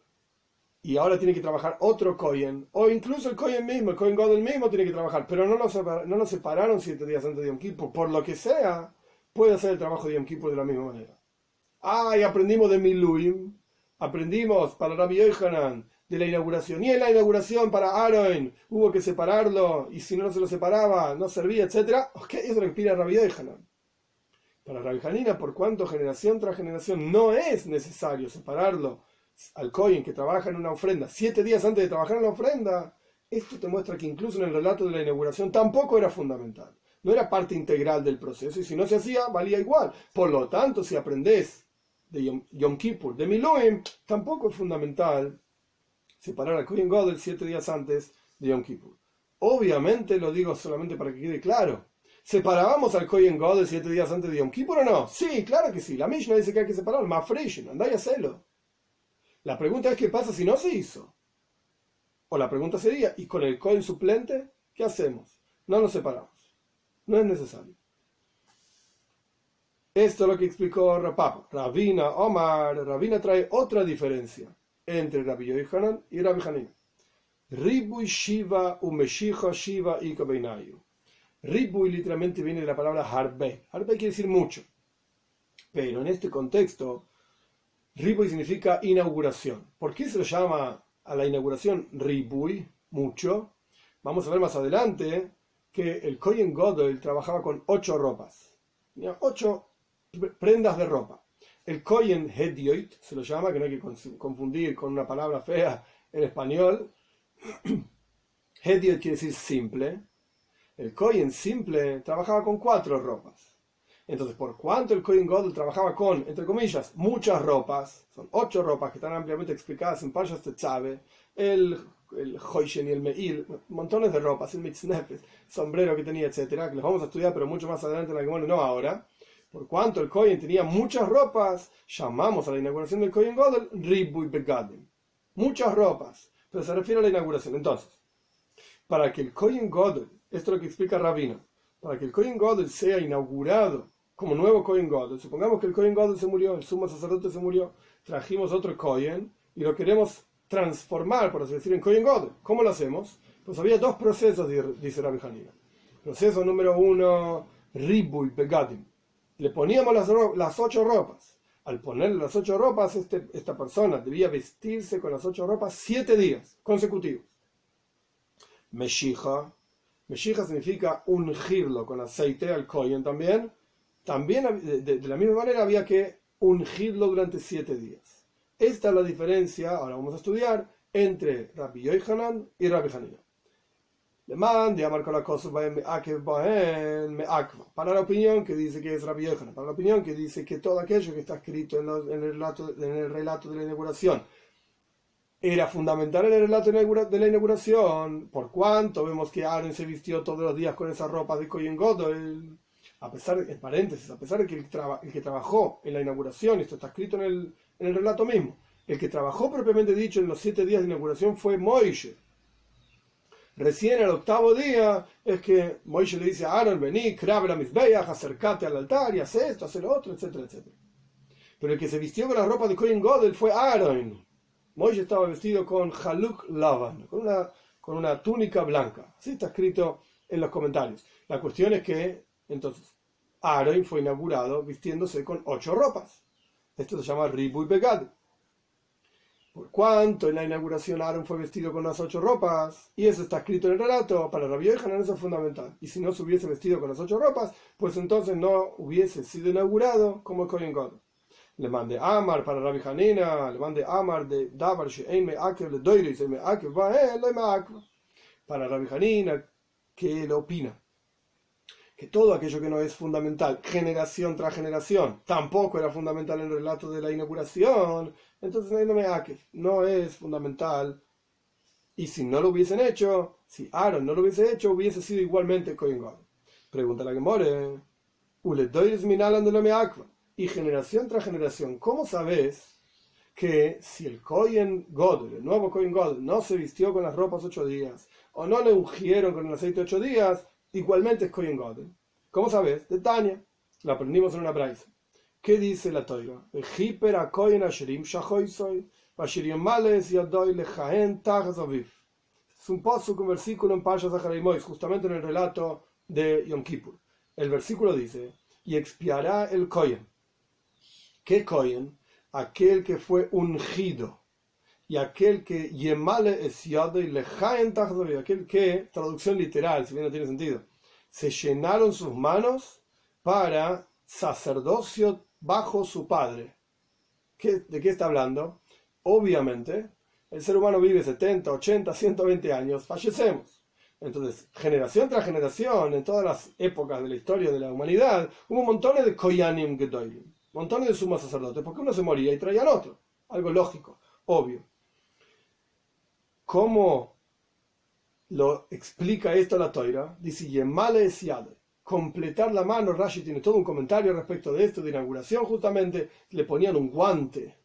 y ahora tiene que trabajar otro Kohen, o incluso el Kohen mismo, el Kohen God el mismo tiene que trabajar, pero no lo, no separaron siete días antes de Yom Kippur, por lo que sea, puede hacer el trabajo de Yom Kippur de la misma manera. Ah, y aprendimos de Miluim, aprendimos para Rabbi Yohanan de la inauguración, y en la inauguración para Aaron hubo que separarlo, y si no se lo separaba, no servía, etc. Ok, eso es lo pide Rabbi Yohanan para Rabbi por cuanto generación tras generación no es necesario separarlo al Kohen que trabaja en una ofrenda siete días antes de trabajar en la ofrenda, esto te muestra que incluso en el relato de la inauguración tampoco era fundamental, no era parte integral del proceso y si no se hacía valía igual. Por lo tanto, si aprendes de Yom, Kippur, de Miloem, tampoco es fundamental separar al Kohen Godel siete días antes de Yom Kippur. Obviamente lo digo solamente para que quede claro. ¿Separábamos al Kohen God siete días antes de Yom Kippur o no? Sí, claro que sí. La Mishnah dice que hay que separar. Más fresh, andá y hacelo. La pregunta es: ¿qué pasa si no se hizo? O la pregunta sería: ¿y con el Kohen suplente? ¿Qué hacemos? No nos separamos. No es necesario. Esto es lo que explicó Rapap. Ravina, Omar, Ravina trae otra diferencia entre Rabbi Yohanan y Rabbi Hanina. Ribuy Shiva Umeshicha Shiva y Kobeinayu. Ribuy literalmente viene de la palabra harbe. Harbe quiere decir mucho. Pero en este contexto, Ribuy significa inauguración. ¿Por qué se lo llama a la inauguración Ribuy? Mucho. Vamos a ver más adelante que el Kohen Godel trabajaba con ocho ropas. Tenía ocho prendas de ropa. El Kohen Hedioit se lo llama, que no hay que confundir con una palabra fea en español, Hediot quiere decir simple. El Kohen simple trabajaba con cuatro ropas. Entonces, por cuanto el Kohen Godel trabajaba con, entre comillas, muchas ropas, son ocho ropas que están ampliamente explicadas en Parshas Tetzabe, el, el Hoishen y el Meil, montones de ropas, el Mitznefes, sombrero que tenía, etcétera, que los vamos a estudiar, pero mucho más adelante en la Gemara, no ahora. Por cuanto el Kohen tenía muchas ropas, llamamos a la inauguración del Kohen Godel Ribuy Begadim. Muchas ropas pero se refiere a la inauguración. Entonces, para que el Kohen Godel, esto es lo que explica Rabino, para que el Kohen Godel sea inaugurado como nuevo Kohen Godel, supongamos que el Kohen Godel se murió, el sumo sacerdote se murió, trajimos otro Kohen y lo queremos transformar, por así decir, en Kohen Godel. ¿Cómo lo hacemos? Pues había dos procesos, dice Rabbi Hanina. Proceso número uno, Ribuy Begadim. Le poníamos las, las ocho ropas al ponerle las ocho ropas, este, esta persona debía vestirse con las ocho ropas siete días consecutivos. Meshija. Meshija significa ungirlo con aceite al kohen también. También de, la misma manera había que ungirlo durante siete días. Esta es la diferencia, ahora vamos a estudiar, entre Rabbi Yohanan y Rabbi Hanina. Para la opinión que dice que es Rabbi Yochanan, para la opinión que dice que todo aquello que está escrito en, el, relato, en el relato de la inauguración era fundamental en el relato de la inauguración, por cuanto vemos que Aaron se vistió todos los días con esa ropa de Kohen Godel, a pesar, en paréntesis, a pesar de que el, que trabajó en la inauguración, esto está escrito en el, en el relato mismo, el que trabajó propiamente dicho en los siete días de inauguración fue Moishe Recién el octavo día es que Moisés le dice a Aaron, vení, crabe la misbeach, acércate al altar y haz esto, haz lo otro, etcétera, etcétera. Pero el que se vistió con la ropa de Kohen Godel fue Aaron. Moisés estaba vestido con Haluk Lavan, con una, con una túnica blanca. Así está escrito en los comentarios. La cuestión es que, entonces, Aaron fue inaugurado vistiéndose con ocho ropas. Esto se llama Ribu y Begad. Por cuanto en la inauguración Aaron fue vestido con las ocho ropas, y eso está escrito en el relato, para Rabbi Yohanan eso es fundamental. Y si no se hubiese vestido con las ocho ropas, pues entonces no hubiese sido inaugurado como el Kohen God. Le mande Amar para Rabbi Hanina, le mande Amar de Davar me Akev le Doiris, me Akev Para Rabbi Hanina, que él opina que todo aquello que no es fundamental, generación tras generación, tampoco era fundamental en el relato de la inauguración, entonces no, me no es fundamental. Y si no lo hubiesen hecho, si Aaron no lo hubiese hecho, hubiese sido igualmente Cohen God. Pregunta la que more. Y generación tras generación, ¿cómo sabes que si el Cohen God, el nuevo Cohen God, no se vistió con las ropas ocho días, o no le ungieron con el aceite ocho días, igualmente es Kohen Godel. ¿Cómo sabes? De Tania. La aprendimos en una braisa. ¿Qué dice la toira? Es un pozo con versículo en Pasha Zaharimois, justamente en el relato de Yom Kippur. El versículo dice, y expiará el Kohen. ¿Qué Kohen? Aquel que fue ungido y aquel que Yemale es y aquel que, traducción literal, si bien no tiene sentido, se llenaron sus manos para sacerdocio bajo su padre. ¿De qué está hablando? Obviamente, el ser humano vive 70, 80, 120 años, fallecemos. Entonces, generación tras generación, en todas las épocas de la historia de la humanidad, hubo montones de Koyanim Gedolim, montones de sumos sacerdotes, porque uno se moría y traían otro. Algo lógico, obvio. Cómo lo explica esto la toira, dice Yemale es completar la mano, Rashi tiene todo un comentario respecto de esto, de inauguración justamente, le ponían un guante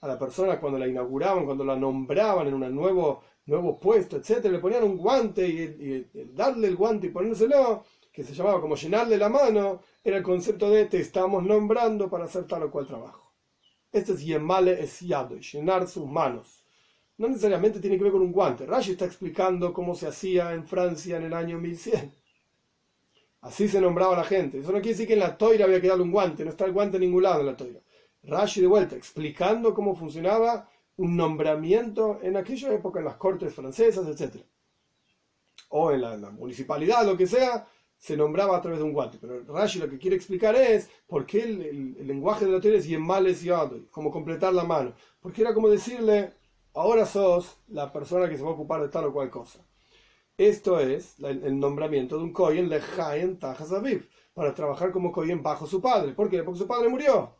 a la persona cuando la inauguraban, cuando la nombraban en un nuevo, nuevo puesto, etcétera, le ponían un guante y, darle el guante y ponérselo, que se llamaba como llenarle la mano, era el concepto de te estamos nombrando para hacer tal o cual trabajo. Este es Yemale es llenar sus manos. No necesariamente tiene que ver con un guante. Rashi está explicando cómo se hacía en Francia en el año 1100 Así se nombraba la gente. Eso no quiere decir que en la toira había que darle un guante, no está el guante en ningún lado en la toira. Rashi de vuelta, explicando cómo funcionaba un nombramiento en aquella época en las cortes francesas, etc. O en la, municipalidad, lo que sea, se nombraba a través de un guante. Pero Rashi lo que quiere explicar es por qué el, lenguaje de la toira es yemales y como completar la mano. Porque era como decirle, ahora sos la persona que se va a ocupar de tal o cual cosa. Esto es el nombramiento de un Kohen Lejaen Tajasaviv, para trabajar como Kohen bajo su padre. ¿Por qué? Porque su padre murió.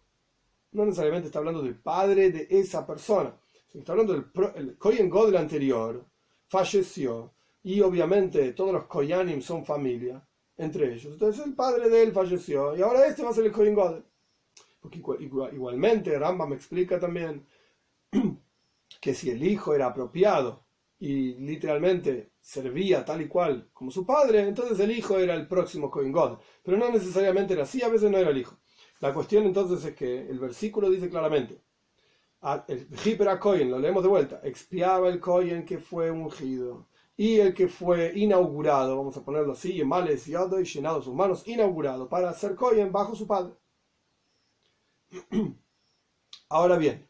No necesariamente está hablando del padre de esa persona. Está hablando del el Kohen God anterior. Falleció. Y obviamente todos los Koyanim son familia entre ellos. Entonces el padre de él falleció. Y ahora este va a ser el Kohen. Porque igualmente Ramba me explica también que si el hijo era apropiado y literalmente servía tal y cual como su padre, entonces el hijo era el próximo Cohen God. Pero no necesariamente era así, a veces no era el hijo. La cuestión entonces es que el versículo dice claramente, el Hipera Cohen, lo leemos de vuelta, expiaba el Cohen que fue ungido y el que fue inaugurado, vamos a ponerlo así, y y llenado sus manos, inaugurado para ser Cohen bajo su padre. Ahora bien,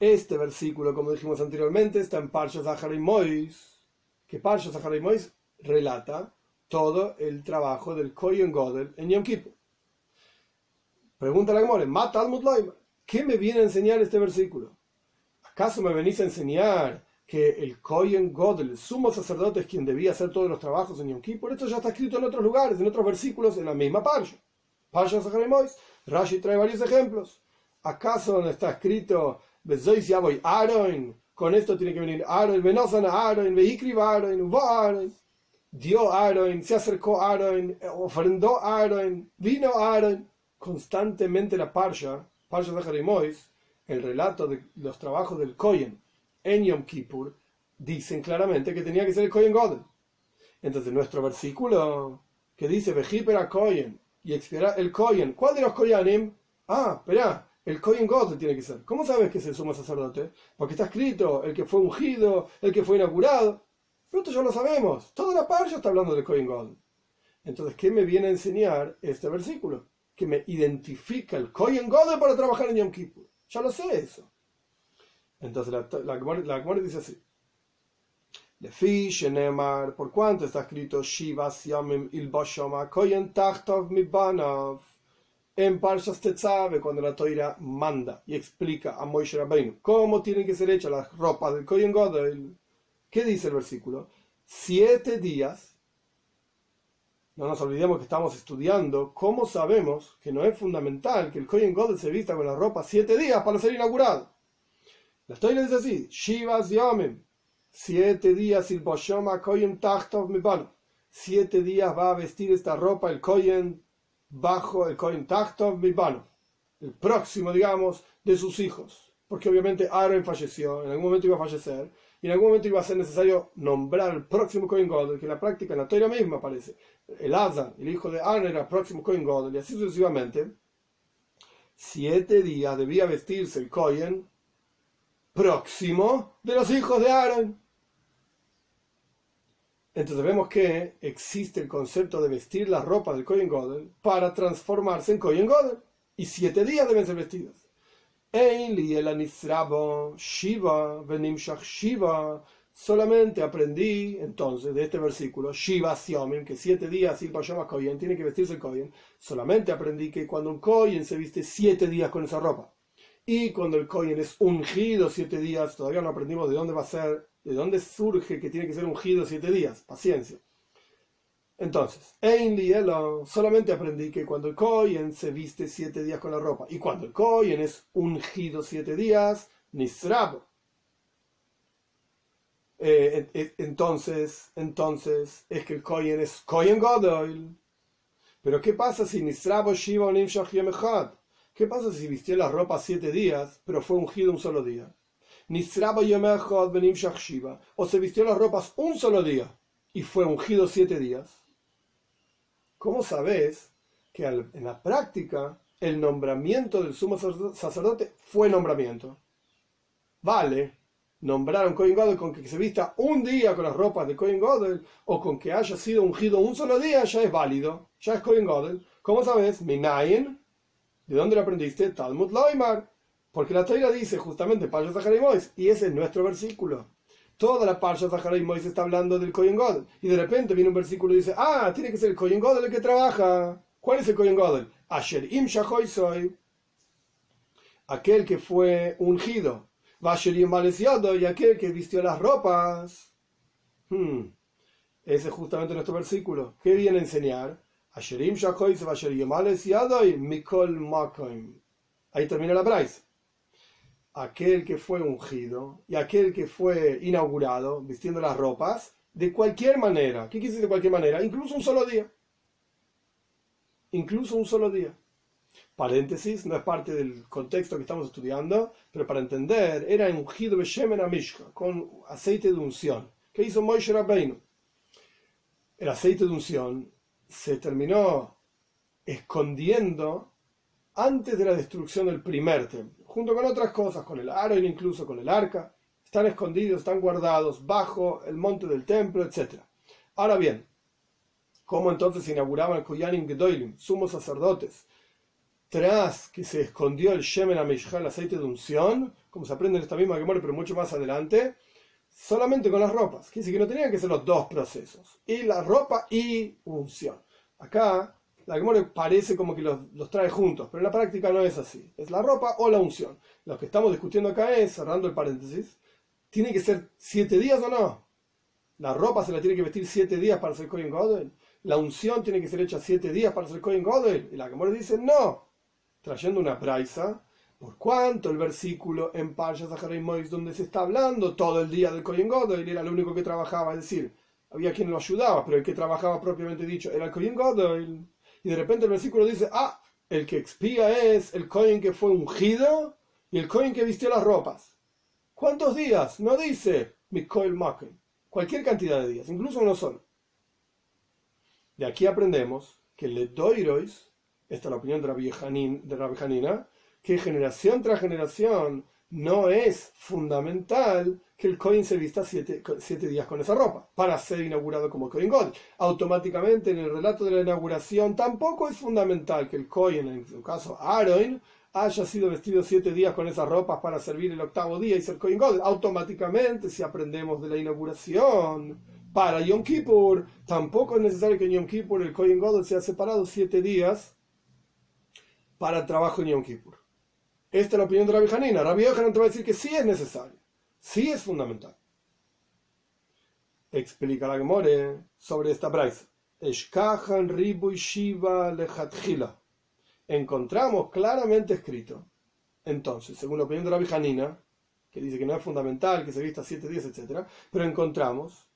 Este versículo, como dijimos anteriormente, está en Parshas Mois, que Parshas Mois relata todo el trabajo del Kohen Godel en Yom Kippur. Pregunta la Gemore, ¿qué me viene a enseñar este versículo? ¿Acaso me venís a enseñar que el Kohen Godel, el sumo sacerdote, es quien debía hacer todos los trabajos en Yom Kippur? Esto ya está escrito en otros lugares, en otros versículos, en la misma Parsha. Parsha Mois. Rashi trae varios ejemplos. ¿Acaso no está escrito Aaron, con esto tiene que venir Aaron, Venosan Aaron, Vehikriva Aaron, Aaron, dio Aaron, se acercó Aaron, ofrendó Aaron, vino Aaron. Constantemente la Parsha, Parsha Jerimois, el relato de los trabajos del Kohen en Yom Kippur, dicen claramente que tenía que ser el Kohen God. Entonces nuestro versículo que dice Vejipera Kohen y expiará el Kohen, ¿cuál de los Koyanim? Ah, espera, el Kohen God tiene que ser. ¿Cómo sabes que es el sumo sacerdote? Porque está escrito el que fue ungido, el que fue inaugurado. Pero esto ya lo sabemos. Toda la parte está hablando del Kohen God. Entonces, ¿qué me viene a enseñar este versículo? Que me identifica el Kohen God para trabajar en Yom Kippur. Ya lo sé eso. Entonces la, la, la dice así. Neemar, por cuánto está escrito Shiva Yamim Il Kohen Tachtov Mibanov en Parshas Tetzave, cuando la Toira manda y explica a Moishe Rabbeinu cómo tienen que ser hechas las ropas del Kohen Godel, ¿qué dice el versículo? Siete días. No nos olvidemos que estamos estudiando cómo sabemos que no es fundamental que el Kohen Godel se vista con la ropa siete días para ser inaugurado. La Toira dice así: Shivas Yomim. Siete días il Boshoma Kohen Tachtov Siete días va a vestir esta ropa el Kohen bajo el contacto Tachtov el próximo, digamos, de sus hijos. Porque obviamente Aaron falleció, en algún momento iba a fallecer, y en algún momento iba a ser necesario nombrar el próximo Cohen Godel, que en la práctica, en la teoría misma aparece. El Azan, el hijo de Aaron, era el próximo Cohen Godel, y así sucesivamente. Siete días debía vestirse el Cohen próximo de los hijos de Aaron. Entonces vemos que existe el concepto de vestir la ropa del Kohen Godel para transformarse en Kohen Godel. Y siete días deben ser vestidos. Shiva, Shiva. Solamente aprendí entonces de este versículo, Shiva Siomen, que siete días el Pashama Kohen tiene que vestirse el Kohen. Solamente aprendí que cuando un Kohen se viste siete días con esa ropa. Y cuando el Kohen es ungido siete días, todavía no aprendimos de dónde va a ser ¿De dónde surge que tiene que ser ungido siete días? Paciencia. Entonces, en solamente aprendí que cuando el Kohen se viste siete días con la ropa y cuando el Kohen es ungido siete días, Nisrab. eh, entonces, entonces es que el Kohen es Kohen Godel. Pero ¿qué pasa si Nisrabo Shiva o Yemechad? ¿Qué pasa si vistió la ropa siete días, pero fue ungido un solo día? Nisrabo Yemechad Shiva. O se vistió las ropas un solo día y fue ungido siete días. ¿Cómo sabes que en la práctica el nombramiento del sumo sacerdote fue nombramiento? Vale, nombrar a un Kohen Godel con que se vista un día con las ropas de Kohen Godel o con que haya sido ungido un solo día ya es válido, ya es Kohen Godel. ¿Cómo sabes? Minayin. ¿De dónde lo aprendiste? Talmud Loimar. Porque la Torah dice justamente Zaharay Mois y ese es nuestro versículo. Toda la Parsha Zaharay Mois está hablando del Kohen Godel y de repente viene un versículo y dice, ah, tiene que ser el Kohen Godel el que trabaja. ¿Cuál es el Kohen Godel? Asher Im soy. Aquel que fue ungido y aquel que vistió las ropas. Hmm. Ese es justamente nuestro versículo. ¿Qué viene a enseñar? Ahí termina la braisa. Aquel que fue ungido y aquel que fue inaugurado vistiendo las ropas de cualquier manera. ¿Qué quiere decir de cualquier manera? Incluso un solo día. Incluso un solo día paréntesis, no es parte del contexto que estamos estudiando, pero para entender, era ungido Beshemen Amishka, con aceite de unción. ¿Qué hizo Moshe Rabbeinu? El aceite de unción se terminó escondiendo antes de la destrucción del primer templo, junto con otras cosas, con el aro incluso con el arca, están escondidos, están guardados bajo el monte del templo, etc. Ahora bien, ¿cómo entonces se inauguraban el Koyanim Gedoilim, sumos sacerdotes, tras que se escondió el Shemen Amishha, el aceite de unción, como se aprende en esta misma muere pero mucho más adelante, solamente con las ropas. Quiere decir que no tenían que ser los dos procesos, y la ropa y unción. Acá la Gemora parece como que los, los, trae juntos, pero en la práctica no es así. Es la ropa o la unción. Lo que estamos discutiendo acá es, cerrando el paréntesis, ¿tiene que ser siete días o no? La ropa se la tiene que vestir siete días para ser Kohen Godel. La unción tiene que ser hecha siete días para ser Kohen Godel. Y la Gemora dice, no, trayendo una praisa, por cuanto el versículo en Parsha Zaharay Mois, donde se está hablando todo el día del Kohen Godel, era el único que trabajaba, es decir, había quien lo ayudaba, pero el que trabajaba propiamente dicho era el Kohen Godel. Y de repente el versículo dice, ah, el que expía es el Kohen que fue ungido y el Kohen que vistió las ropas. ¿Cuántos días? No dice Mikoel Maken. Cualquier cantidad de días, incluso uno solo. De aquí aprendemos que el Ledoirois esta es la opinión de la Janina, que generación tras generación no es fundamental que el Coin se vista siete, días con esa ropa para ser inaugurado como Coin God. Automáticamente en el relato de la inauguración tampoco es fundamental que el Coin, en su caso Aaron, haya sido vestido siete días con esas ropas para servir el octavo día y ser Coin God. Automáticamente, si aprendemos de la inauguración para Yom Kippur, tampoco es necesario que en Yom Kippur el Coin God sea separado siete días para el trabajo en Yom Kippur. Esta es la opinión de Rabbi Hanina. Rabbi Yohanan te va a decir que sí es necesario, sí es fundamental. Explica la Gemore sobre esta braisa. Eshkahan ribu shiva lechatchila. Encontramos claramente escrito. Entonces, según la opinión de Rabbi Hanina, que dice que no es fundamental que se vista siete días, etc., pero encontramos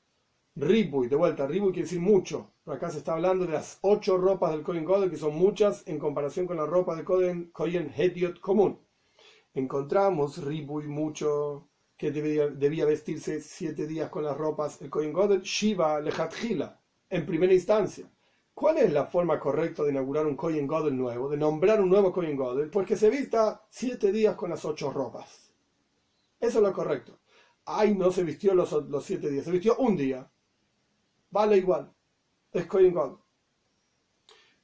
Ribuy, de vuelta, Ribuy quiere decir mucho. Acá se está hablando de las ocho ropas del Kohen Godel, que son muchas en comparación con la ropa del Kohen, Kohen común. Encontramos Ribuy mucho, que debía, debía, vestirse siete días con las ropas el Kohen Godel, Shiva Lehatjila, en primera instancia. ¿Cuál es la forma correcta de inaugurar un Kohen Godel nuevo, de nombrar un nuevo Kohen Godel? Pues que se vista siete días con las ocho ropas. Eso es lo correcto. Ay, no se vistió los, los siete días, se vistió un día vale igual. Es Kohen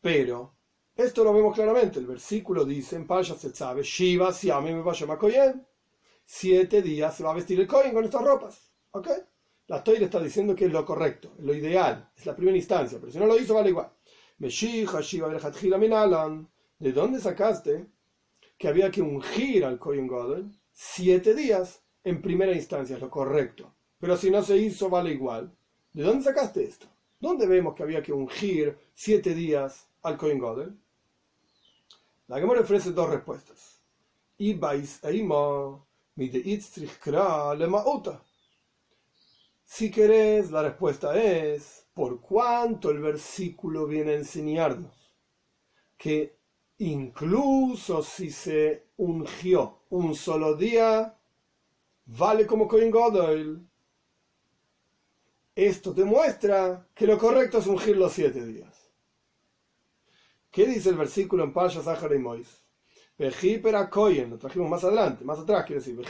Pero, esto lo vemos claramente. El versículo dice en Pasha se sabe, Shiva Siame me vaya Kohen. Siete días se va a vestir el Kohen con estas ropas. ¿Ok? La Toira está diciendo que es lo correcto, lo ideal, es la primera instancia, pero si no lo hizo, vale igual. ¿De dónde sacaste que había que ungir al Kohen Godel? Siete días en primera instancia es lo correcto. Pero si no se hizo, vale igual. ¿De dónde sacaste esto? ¿Dónde vemos que había que ungir siete días al Kohen Godel? La Gemara ofrece dos respuestas. Si querés, la respuesta es, por cuanto el versículo viene a enseñarnos que incluso si se ungió un solo día, vale como Cohen Godel. Esto demuestra que lo correcto es ungir los siete días. ¿Qué dice el versículo en Pasha Zahar y Mois? Lo trajimos más adelante, más atrás quiero decir.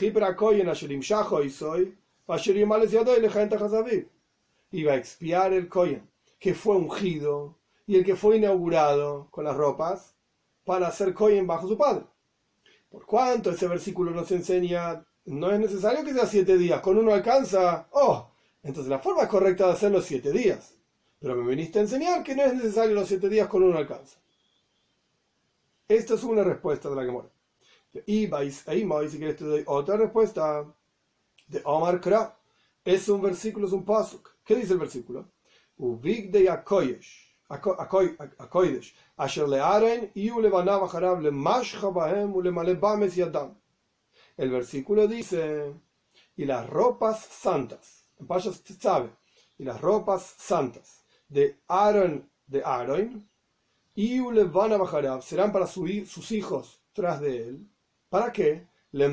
Iba a expiar el Koyen, que fue ungido y el que fue inaugurado con las ropas para hacer Koyen bajo su padre. Por cuanto ese versículo nos enseña, no es necesario que sea siete días, con uno alcanza, oh, entonces la forma correcta de hacerlo es siete días. Pero me viniste a enseñar que no es necesario los siete días con uno alcanza. Esta es una respuesta de la Gemora. Y si quieres te doy otra respuesta de Omar Kra. Es un versículo, es un pasuk. ¿Qué dice el versículo? Akoyesh. Asher yadam. El versículo dice, y las ropas santas, en Pashas sabe, y las ropas santas de Aaron, de Aaron, y le van a serán para sus hijos tras de él. ¿Para qué? Le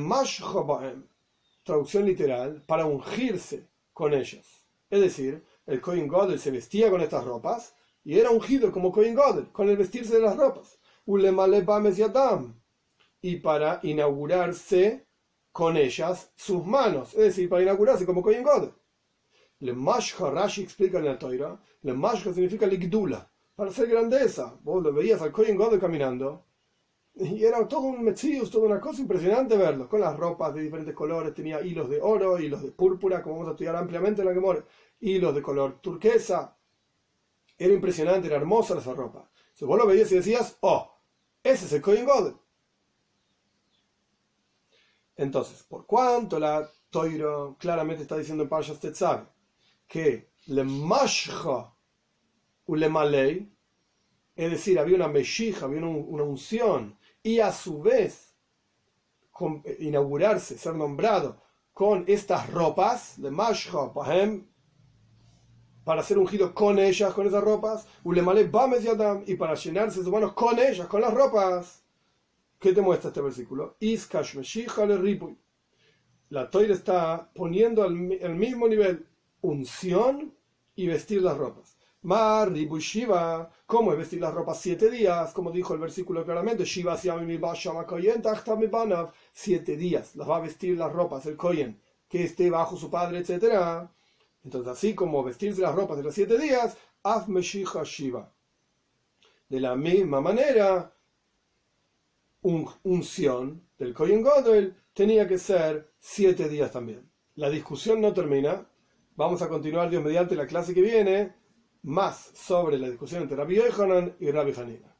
traducción literal, para ungirse con ellos. Es decir, el Kohen Godel se vestía con estas ropas y era ungido como Kohen Godel, con el vestirse de las ropas. Y para inaugurarse con ellas sus manos, es decir, para inaugurarse como Kohen Godel. Le Mashha Rashi explica en la Toira, le Mashha significa Ligdula, para ser grandeza. Vos lo veías al Kohen Godel caminando y era todo un metzius, toda una cosa impresionante verlo, con las ropas de diferentes colores, tenía hilos de oro, hilos de púrpura, como vamos a estudiar ampliamente en la que hilos de color turquesa. Era impresionante, era hermosa esa ropa. Si vos lo veías y decías, oh, ese es el Kohen Godel. Entonces, por cuanto la Toiro claramente está diciendo en Parshas Tetzav que le mashcha ulemalei, es decir, había una meshija, había una unción, y a su vez inaugurarse, ser nombrado con estas ropas de mashcha, para ser ungido con ellas, con esas ropas, y para llenarse sus manos con ellas, con las ropas. ¿Qué te muestra este versículo? Le La toira está poniendo al, mismo nivel unción y vestir las ropas. Mar, Shiva, ¿cómo es vestir las ropas siete días? Como dijo el versículo claramente, Shiva siete días las va a vestir las ropas, el Koyen, que esté bajo su padre, etc. Entonces, así como vestirse las ropas de los siete días, Af Shiva. De la misma manera, un, unción del Kohen Godel tenía que ser siete días también. La discusión no termina. Vamos a continuar Dios mediante la clase que viene más sobre la discusión entre Rabbi Yohanan y Rabbi Hanina.